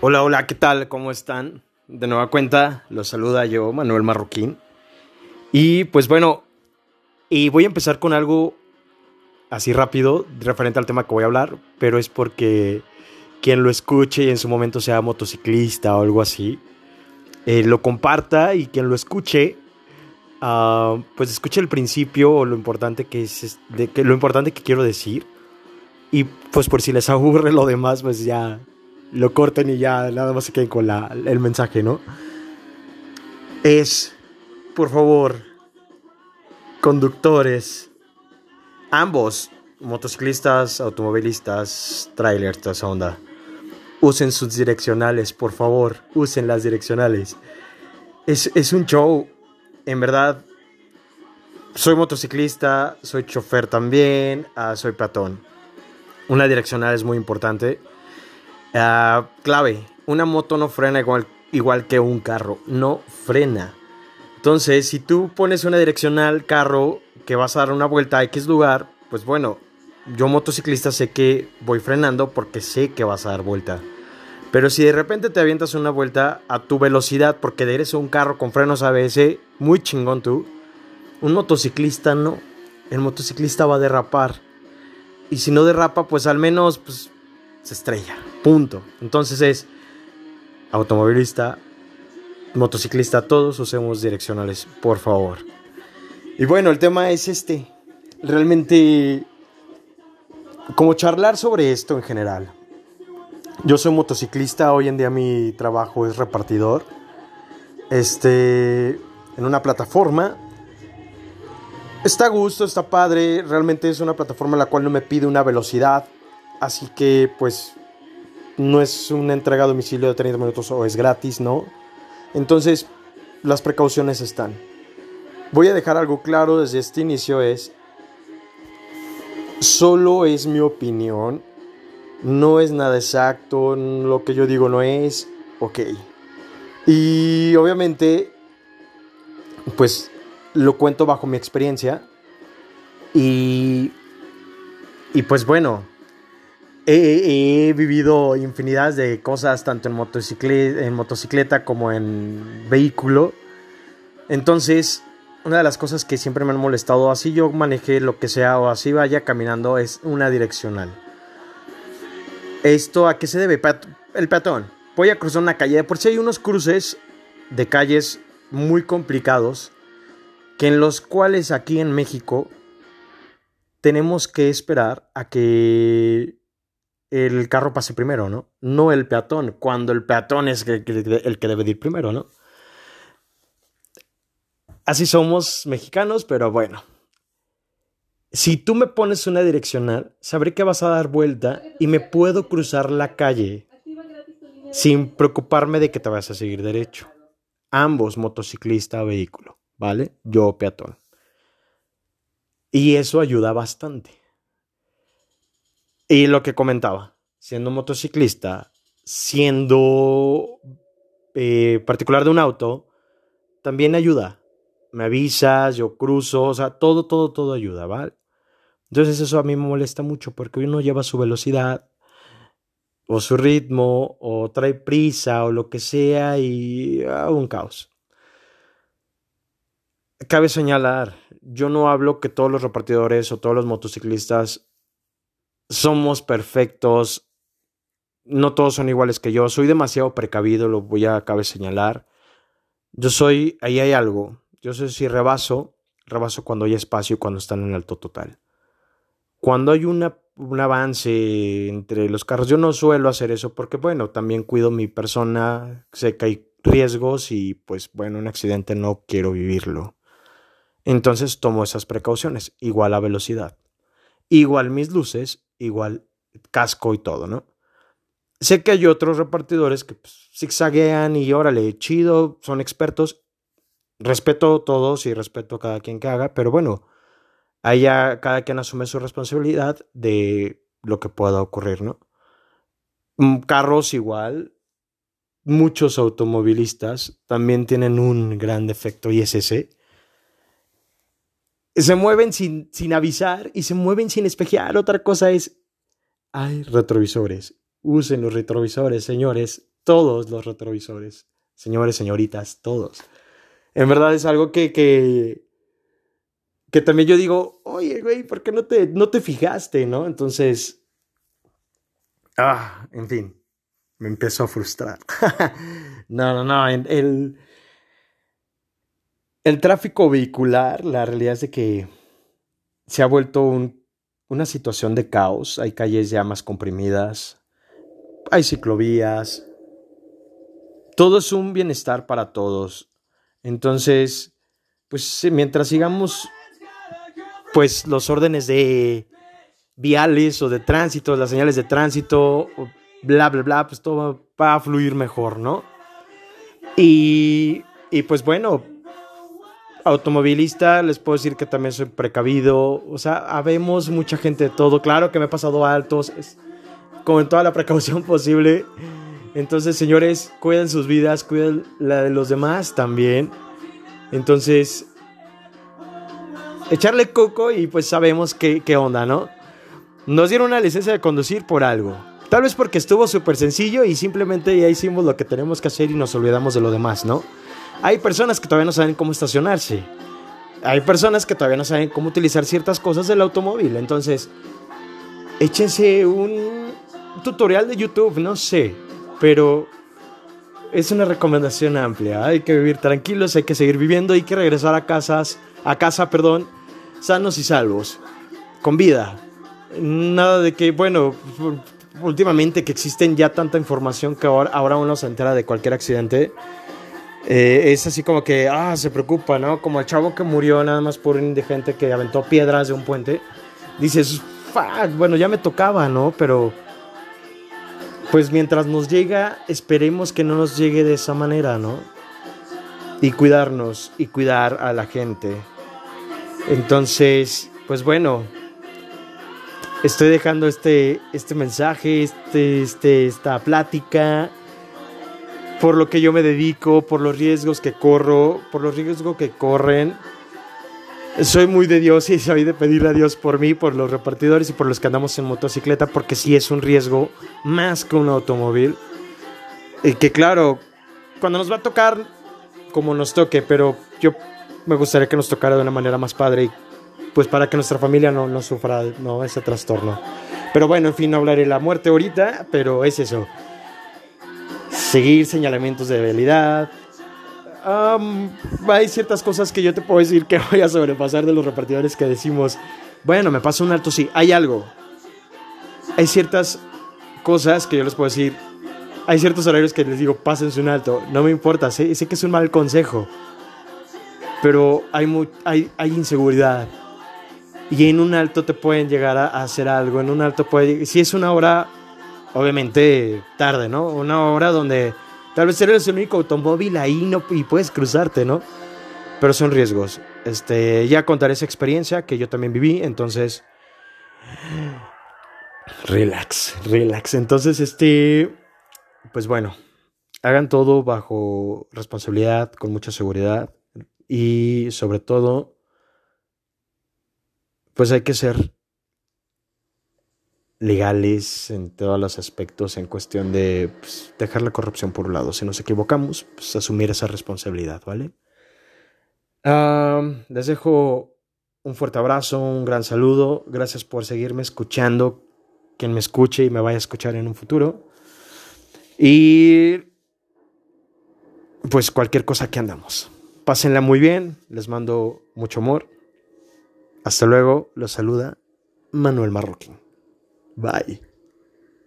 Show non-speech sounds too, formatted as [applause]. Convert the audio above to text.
Hola, hola, ¿qué tal? ¿Cómo están? De nueva cuenta, los saluda yo, Manuel Marroquín. Y pues bueno, y voy a empezar con algo así rápido, referente al tema que voy a hablar, pero es porque quien lo escuche y en su momento sea motociclista o algo así, eh, lo comparta y quien lo escuche, uh, pues escuche el principio o lo importante que es, de, que, lo importante que quiero decir. Y pues por si les [laughs] aburre lo demás, pues ya lo corten y ya nada más se queden con la, el mensaje, ¿no? Es, por favor, conductores, ambos, motociclistas, automovilistas, trailers, toda esa onda, usen sus direccionales, por favor, usen las direccionales. Es, es un show, en verdad. Soy motociclista, soy chofer también, uh, soy peatón. Una direccional es muy importante. Uh, clave, una moto no frena igual, igual que un carro, no frena. Entonces, si tú pones una direccional carro que vas a dar una vuelta a X lugar, pues bueno, yo motociclista sé que voy frenando porque sé que vas a dar vuelta. Pero si de repente te avientas una vuelta a tu velocidad porque eres un carro con frenos ABS, muy chingón tú, un motociclista no. El motociclista va a derrapar. Y si no derrapa, pues al menos pues, se estrella. Punto. Entonces es automovilista, motociclista, todos usemos direccionales, por favor. Y bueno, el tema es este. Realmente, como charlar sobre esto en general. Yo soy motociclista, hoy en día mi trabajo es repartidor. Este, en una plataforma. Está a gusto, está padre. Realmente es una plataforma la cual no me pide una velocidad. Así que, pues, no es una entrega a domicilio de 30 minutos o es gratis, ¿no? Entonces, las precauciones están. Voy a dejar algo claro desde este inicio es, solo es mi opinión, no es nada exacto, lo que yo digo no es, ok. Y obviamente, pues lo cuento bajo mi experiencia y, y pues bueno, he, vivido infinidad de cosas, tanto en motocicleta, como en vehículo. Entonces, una de las cosas que siempre me han molestado, así yo manejé lo que sea o así vaya caminando, es una direccional. ¿Esto a qué se debe? El peatón. Voy a cruzar una calle. Por si hay unos cruces de calles muy complicados, que en los cuales aquí en México tenemos que esperar a que el carro pase primero, ¿no? No el peatón, cuando el peatón es el que, debe ir primero, ¿no? Así somos mexicanos, pero bueno. Si tú me pones una direccional, sabré que vas a dar vuelta y me puedo cruzar la calle sin preocuparme de que te vas a seguir derecho. Ambos, motociclista vehículo, ¿vale? Yo peatón. Y eso ayuda bastante. Y lo que comentaba, siendo motociclista, siendo eh, particular de un auto, también ayuda. Me avisas, yo cruzo, o sea, todo, todo, todo ayuda, ¿vale? Entonces eso a mí me molesta mucho porque uno lleva su velocidad o su ritmo o trae prisa o lo que sea y ah, un caos. Cabe señalar, yo no hablo que todos los repartidores o todos los motociclistas somos perfectos, no todos son iguales que yo, soy demasiado precavido, lo voy a cabe señalar. Yo soy, ahí hay algo, yo sé si rebaso, rebaso cuando hay espacio y cuando están en alto total. Cuando hay un avance entre los carros, yo no suelo hacer eso porque, bueno, también cuido mi persona, sé que hay riesgos y, pues, bueno, un accidente no quiero vivirlo. Entonces tomo esas precauciones, igual a velocidad, igual mis luces, igual casco y todo, ¿no? Sé que hay otros repartidores que pues, zigzaguean y órale, chido, son expertos. Respeto a todos y respeto a cada quien que haga, pero bueno, allá cada quien asume su responsabilidad de lo que pueda ocurrir, ¿no? Mm, carros igual, muchos automovilistas también tienen un gran defecto y es ese. Se mueven sin, sin avisar y se mueven sin espejear. Otra cosa es, hay retrovisores. Usen los retrovisores, señores. todos los retrovisores. Señores, señoritas, todos. En verdad es algo que, que, que también yo digo, oye, güey, ¿por qué no te, no te fijaste, no? Entonces, ah, en fin, me empezó a frustrar. [laughs] no, no, no, el, el tráfico vehicular, la realidad es de que se ha vuelto un, una situación de caos, hay calles ya más comprimidas, hay ciclovías, todo es un bienestar para todos. Entonces, pues mientras sigamos pues los órdenes de viales o de tránsito, las señales de tránsito, bla, bla, bla, pues todo va a fluir mejor, ¿no? Y, y pues bueno, automovilista, les puedo decir que también soy precavido, o sea, habemos mucha gente de todo, claro que me he pasado altos, con toda la precaución [laughs] posible. Entonces, señores, cuiden sus vidas, cuiden la de los demás también. Entonces, echarle coco y pues sabemos qué, qué onda, ¿no? Nos dieron una licencia de conducir por algo. Tal vez porque estuvo súper sencillo y simplemente ya hicimos lo que tenemos que hacer y nos olvidamos de lo demás, ¿no? Hay personas que todavía no saben cómo estacionarse. Hay personas que todavía no saben cómo utilizar ciertas cosas del automóvil. Entonces, échense un tutorial de YouTube, no sé. Pero es una recomendación amplia. Hay que vivir tranquilos, hay que seguir viviendo, hay que regresar a casas, a casa, perdón, sanos y salvos, con vida. Nada de que, bueno, últimamente que existen ya tanta información que ahora, ahora uno se entera de cualquier accidente. Eh, es así como que, ah, se preocupa, ¿no? Como el chavo que murió nada más por un indigente que aventó piedras de un puente. Dices, fuck, bueno, ya me tocaba, ¿no? Pero, pues mientras nos llega, esperemos que no nos llegue de esa manera, ¿no? Y cuidarnos y cuidar a la gente. Entonces, pues bueno, estoy dejando este, este mensaje, este, este, esta plática, por lo que yo me dedico, por los riesgos que corro, por los riesgos que corren. Soy muy de Dios y soy de pedirle a Dios por mí, por los repartidores y por los que andamos en motocicleta, porque sí es un riesgo más que un automóvil. Y que claro, cuando nos va a tocar, como nos toque, pero yo me gustaría que nos tocara de una manera más padre y pues para que nuestra familia no, no sufra no, ese trastorno. Pero bueno, en fin, no hablaré de la muerte ahorita, pero es eso. Seguir señalamientos de debilidad. hay ciertas cosas que yo te puedo decir que [laughs] voy a sobrepasar de los repartidores que decimos, bueno, me pasa un alto, sí, hay algo. Hay ciertas cosas que yo les puedo decir, hay ciertos horarios que les digo, pásense un alto, no me importa, sé, sé que es un mal consejo, pero hay, hay, hay inseguridad. Y en un alto te pueden llegar a, hacer algo, en un alto puede... Si es una hora, obviamente tarde, ¿no? Una hora donde tal vez eres el único automóvil ahí no, y puedes cruzarte, ¿no? Pero son riesgos. Este, ya contaré esa experiencia que yo también viví, entonces... Relax, relax. Entonces, este... Pues bueno, hagan todo bajo responsabilidad, con mucha seguridad y sobre todo, pues hay que ser legales en todos los aspectos en cuestión de pues, dejar la corrupción por un lado. Si nos equivocamos, pues asumir esa responsabilidad, ¿vale? les dejo un fuerte abrazo, un gran saludo. Gracias por seguirme escuchando. Quien me escuche y me vaya a escuchar en un futuro. Y pues cualquier cosa que andamos. Pásenla muy bien, les mando mucho amor. Hasta luego, los saluda Manuel Marroquín. Bye.